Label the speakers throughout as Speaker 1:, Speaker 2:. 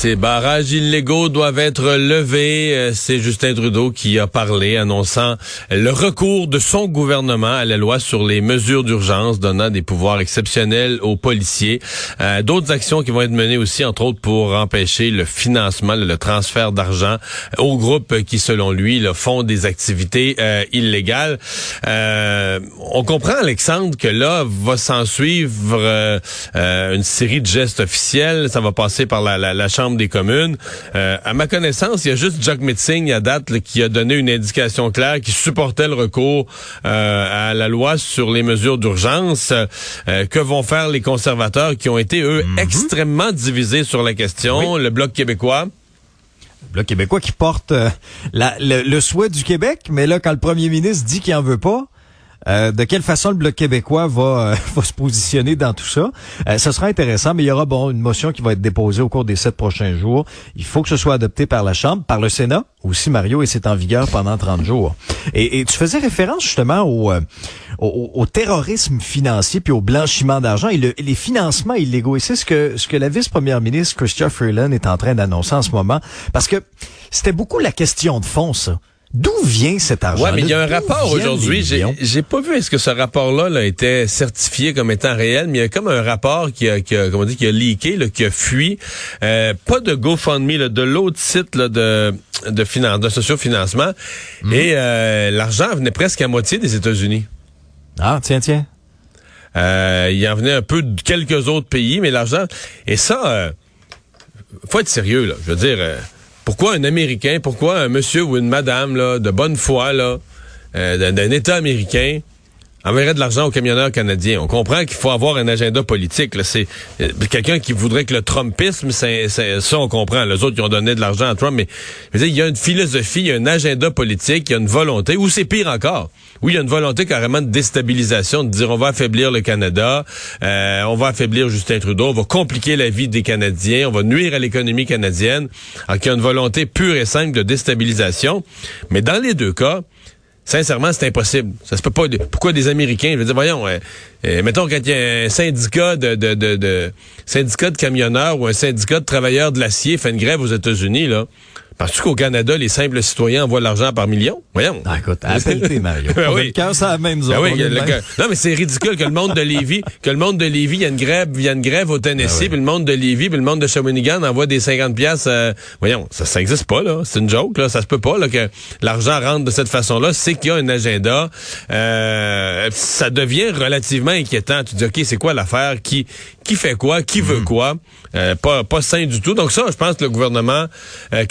Speaker 1: Ces barrages illégaux doivent être levés. Euh, c'est Justin Trudeau qui a parlé, annonçant le recours de son gouvernement à la loi sur les mesures d'urgence, donnant des pouvoirs exceptionnels aux policiers. Euh, d'autres actions qui vont être menées aussi, entre autres, pour empêcher le financement, le transfert d'argent aux groupes qui, selon lui, font des activités euh, illégales. on comprend, Alexandre, que là va s'en suivre une série de gestes officiels. Ça va passer par la Chambre des communes. Euh, à ma connaissance, il y a juste Jack Mitzing à date qui a donné une indication claire qui supportait le recours euh, à la loi sur les mesures d'urgence. Euh, que vont faire les conservateurs qui ont été, eux, mhm. extrêmement divisés sur la question? Le Bloc québécois?
Speaker 2: Le Bloc québécois qui porte le, le, souhait du Québec, mais là, quand le premier ministre dit qu'il en veut pas, euh, de quelle façon le Bloc québécois va, euh, va se positionner dans tout ça? Euh, ce sera intéressant, mais il y aura bon une motion qui va être déposée au cours des sept prochains jours. Il faut que ce soit adopté par la Chambre, par le Sénat aussi, Mario, et c'est en vigueur pendant 30 jours. Et, tu faisais référence justement au, au, terrorisme financier puis au blanchiment d'argent et, les financements illégaux. Et c'est ce que, ce que la vice-première ministre Christophe Freeland est en train d'annoncer en ce moment. Parce que c'était beaucoup la question de fond, ça. D'où vient cet argent?
Speaker 1: Ouais, mais il y a un rapport aujourd'hui? J'ai pas vu est-ce que ce rapport-là a été certifié comme étant réel, mais il y a comme un rapport qui a, qui a comment dit, qui a leaké, là, qui a fui. Euh, pas de GoFundMe, là, de l'autre site là, de de finance, de sociofinancement. Mhm. Et euh, l'argent venait presque à moitié des États-Unis.
Speaker 2: Ah, tiens, tiens.
Speaker 1: Euh, il en venait un peu de quelques autres pays, mais l'argent. Et ça, euh, faut être sérieux, là. Je veux dire. Pourquoi un Américain, pourquoi un monsieur ou une madame de bonne foi euh, d'un État américain enverrait de l'argent aux camionneurs canadiens? On comprend qu'il faut avoir un agenda politique. C'est euh, quelqu'un qui voudrait que le Trumpisme, ça on comprend. Les autres qui ont donné de l'argent à Trump, mais il y a une philosophie, il y a un agenda politique, il y a une volonté, ou c'est pire encore. Oui, il y a une volonté carrément de déstabilisation, de dire on va affaiblir le Canada, euh, on va affaiblir Justin Trudeau, on va compliquer la vie des Canadiens, on va nuire à l'économie canadienne. Alors qu'il y a une volonté pure et simple de déstabilisation. Mais dans les deux cas, Sincèrement, c'est impossible. Ça se peut pas. Pourquoi des Américains? Je veux dire, voyons, euh, euh, mettons quand il y a un syndicat de, syndicat de camionneurs ou un syndicat de travailleurs de l'acier fait une grève aux États-Unis, là. Parce qu'au Canada, les simples citoyens envoient l'argent par millions? Voyons.
Speaker 2: Ah, écoute, appelle Mario.
Speaker 1: ben oui.
Speaker 2: Le ça la même zone.
Speaker 1: Ben oui, non, mais c'est ridicule que le monde de Lévis, que le monde de Lévis, il y a une grève, il y a une grève au Tennessee, ben puis le monde de Lévis, puis le monde de Shawinigan envoie des 50 pièces. Euh, voyons, ça, ça existe pas, là. C'est une joke, là. Ça se peut pas, là, que l'argent rentre de cette façon-là. C'est qu'il y a un agenda. Euh, ça devient relativement inquiétant. Tu dis, OK, c'est quoi l'affaire? Qui, qui fait quoi? Qui veut mm. quoi? Euh, pas, pas sain du tout. Donc ça, je pense que le gouvernement euh,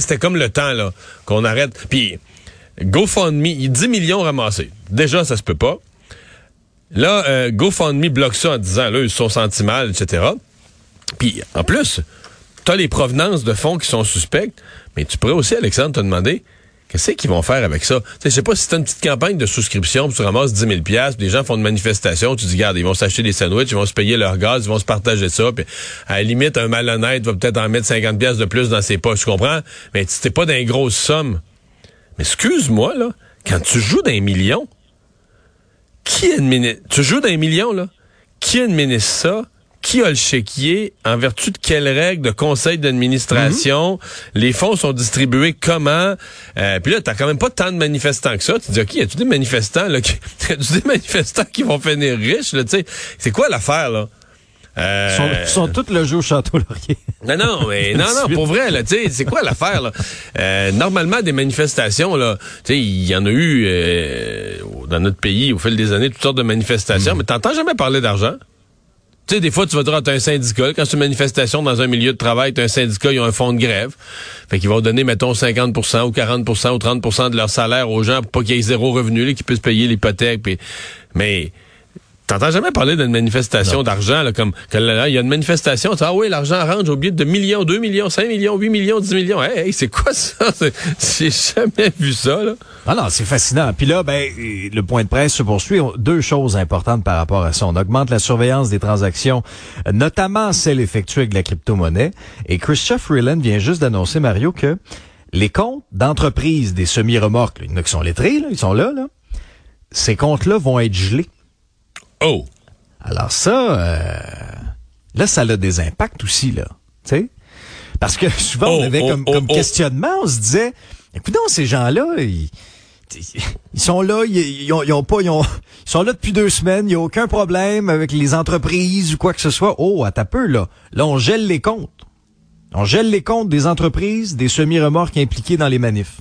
Speaker 1: c'était comme le temps là qu'on arrête. Puis GoFundMe, 10 millions ramassés. Déjà, ça se peut pas. Là, euh, GoFundMe bloque ça en disant, là, ils se sont sentis mal, etc. Puis, en plus, tu as les provenances de fonds qui sont suspects, mais tu pourrais aussi, Alexandre, te demander, Qu'est-ce qu'ils vont faire avec ça? Je sais pas si c'est une petite campagne de souscription, puis tu ramasses 10 000 pièces, les gens font une manifestation, tu dis, regarde, ils vont s'acheter des sandwichs, ils vont se payer leur gaz, ils vont se partager ça, puis à la limite, un malhonnête va peut-être en mettre 50 pièces de plus dans ses poches, tu comprends? Mais c'était pas d'une grosse somme. Mais excuse-moi, là, quand tu joues d'un million, qui administre... Tu joues d'un million, là? Qui administre ça? Qui a le chéquier, en vertu de quelles règles de conseil d'administration, mhm. les fonds sont distribués comment? Euh, puis là, t'as quand même pas tant de manifestants que ça. Tu dis, OK, y a-tu des manifestants, là, qui, y a des manifestants qui vont finir riches, là, tu sais? C'est quoi l'affaire, là?
Speaker 2: Euh... Ils sont, tous le jeu au Château Laurier.
Speaker 1: Non, non, mais non, non, pour vrai, là, tu sais, c'est quoi l'affaire, là? Euh, normalement, des manifestations, là, tu sais, il y en a eu euh, dans notre pays au fil des années, toutes sortes de manifestations, mhm. mais t'entends jamais parler d'argent. Tu sais, des fois, tu vas dire, ah, t'as un syndicat. Quand c'est une manifestation dans un milieu de travail, t'as un syndicat, ils ont un fonds de grève. Fait qu'ils vont donner, mettons, 50% ou 40% ou 30% de leur salaire aux gens pour pas qu'il y ait zéro revenu, qu'ils puissent payer l'hypothèque. Mais T'entends jamais parler d'une manifestation d'argent, là, comme il y a une manifestation, tu ah oui, l'argent rentre, j'ai oublié de millions, 2 millions, 5 millions, 8 millions, 10 millions. Hey, c'est quoi ça? J'ai jamais vu ça, là.
Speaker 2: Ah non, c'est fascinant. Puis là, ben, le point de presse se poursuit. Deux choses importantes par rapport à ça. On augmente la surveillance des transactions, notamment celles effectuées avec la crypto-monnaie. Et Christophe Freeland vient juste d'annoncer, Mario, que les comptes d'entreprises des semi-remorques, il y en a qui sont lettrés, là, ils sont là, là. Ces comptes-là vont être gelés.
Speaker 1: Oh!
Speaker 2: Alors ça, euh, là, ça a des impacts aussi, là. Tu sais? Parce que souvent, on
Speaker 1: Oh,
Speaker 2: avait
Speaker 1: oh,
Speaker 2: comme,
Speaker 1: oh,
Speaker 2: comme questionnement, on se disait, écoute ces gens-là, ils, ils sont là, ils, ils ont, ils ont pas, ils, ont, ils sont là depuis deux semaines, il n'y a aucun problème avec les entreprises ou quoi que ce soit. Oh, à ta peu, là. Là, on gèle les comptes. On gèle les comptes des entreprises, des semi-remorques impliqués dans les manifs.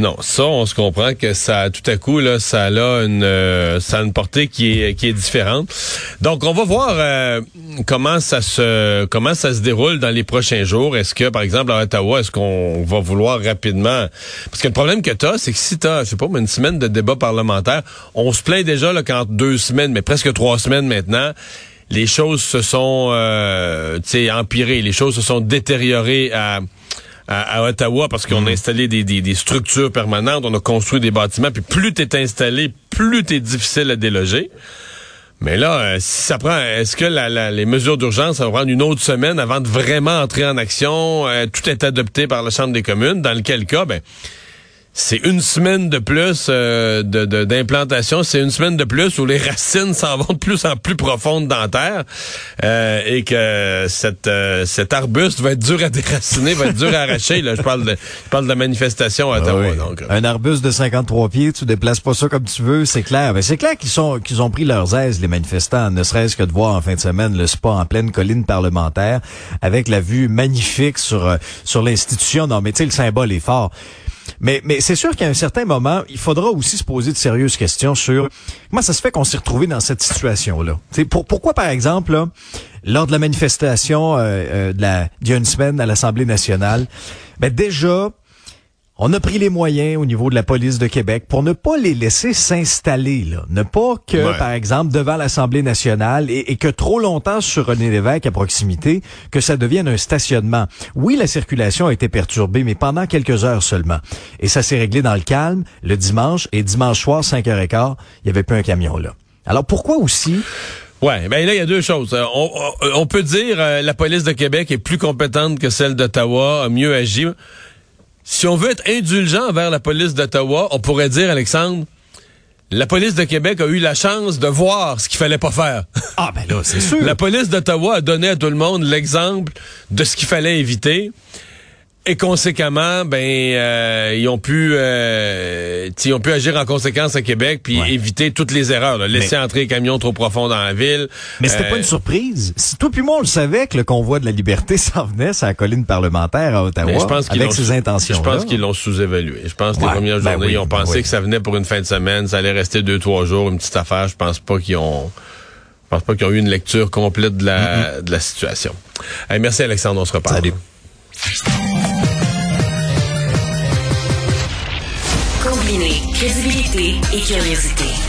Speaker 1: Non, ça, on se comprend que ça, tout à coup, là, ça a une, euh, ça a une portée qui est, qui est différente. Donc, on va voir euh, comment ça se, comment ça se déroule dans les prochains jours. Est-ce que, par exemple, à Ottawa, est-ce qu'on va vouloir rapidement, parce que le problème que t'as, c'est que si t'as, je sais pas, une semaine de débat parlementaire, on se plaint déjà là qu'en deux semaines, mais presque trois semaines maintenant. Les choses se sont, euh, empirées. Les choses se sont détériorées à, à, à Ottawa parce qu'on a installé des, des, des structures permanentes, on a construit des bâtiments, puis plus t'es installé, plus t'es difficile à déloger. Mais là, euh, si ça prend, est-ce que la, la- les mesures d'urgence, ça va prendre une autre semaine avant de vraiment entrer en action? Euh, tout est adopté par la Chambre des communes, dans lequel cas, ben, c'est une semaine de plus euh, de- de- d'implantation, c'est une semaine de plus où les racines s'en vont de plus en plus profondes dans la terre euh, et que cette, euh, cet arbuste va être dur à déraciner, va être dur à arracher. Là, je parle de, je parle de la manifestation à Ottawa.
Speaker 2: Ah oui.
Speaker 1: donc, euh.
Speaker 2: Un arbuste de 53 pieds, tu déplaces pas ça comme tu veux, c'est clair. Mais c'est clair qu'ils sont qu'ils ont pris leurs aises, les manifestants, ne serait-ce que de voir en fin de semaine le spa en pleine colline parlementaire, avec la vue magnifique sur euh, sur l'institution. Non, mais tu sais, le symbole est fort. Mais, mais c'est sûr qu'à un certain moment, il faudra aussi se poser de sérieuses questions sur comment ça se fait qu'on s'est retrouvé dans cette situation-là. Pour, pourquoi, par exemple, là, lors de la manifestation euh, euh, de la d'il semaine à l'Assemblée nationale, ben déjà, on a pris les moyens au niveau de la police de Québec pour ne pas les laisser s'installer, là. Ne pas que,
Speaker 1: Ouais.
Speaker 2: par exemple, devant l'Assemblée nationale et, et que trop longtemps sur René Lévesque à proximité, que ça devienne un stationnement. Oui, la circulation a été perturbée, mais pendant quelques heures seulement. Et ça s'est réglé dans le calme le dimanche et dimanche soir, 5h15, il y avait pas un camion là. Alors pourquoi aussi?
Speaker 1: Ouais, ben là il y a deux choses. Euh, On, on- on peut dire euh, la police de Québec est plus compétente que celle d'Ottawa, a mieux agi. Si on veut être indulgent envers la police d'Ottawa, on pourrait dire Alexandre, la police de Québec a eu la chance de voir ce qu'il fallait pas faire.
Speaker 2: Ah ben là, c'est sûr.
Speaker 1: La police d'Ottawa a donné à tout le monde l'exemple de ce qu'il fallait éviter. Et conséquemment, ben euh, ils ont pu euh, ils ont pu agir en conséquence à Québec puis
Speaker 2: Ouais.
Speaker 1: éviter toutes les erreurs. là. Laisser entrer les camions trop profonds dans la ville.
Speaker 2: Mais c'était
Speaker 1: Euh,
Speaker 2: pas une surprise. Si toi puis moi on le savait que le convoi de la liberté s'en venait sur la colline parlementaire à Ottawa
Speaker 1: je pense qu'ils
Speaker 2: avec
Speaker 1: l'ont
Speaker 2: ses intentions.
Speaker 1: Je pense qu'ils l'ont sous-évalué. Je pense que les premières
Speaker 2: ben
Speaker 1: journées,
Speaker 2: oui,
Speaker 1: ils ont
Speaker 2: ben
Speaker 1: pensé
Speaker 2: oui.
Speaker 1: que ça venait pour une fin de semaine, ça allait rester deux, trois jours, une petite affaire. Je pense pas qu'ils ont. Je pense pas qu'ils ont eu une lecture complète de la, de la situation. Merci Alexandre, on se reparle.
Speaker 2: Salut.
Speaker 3: Crédibilité et curiosité.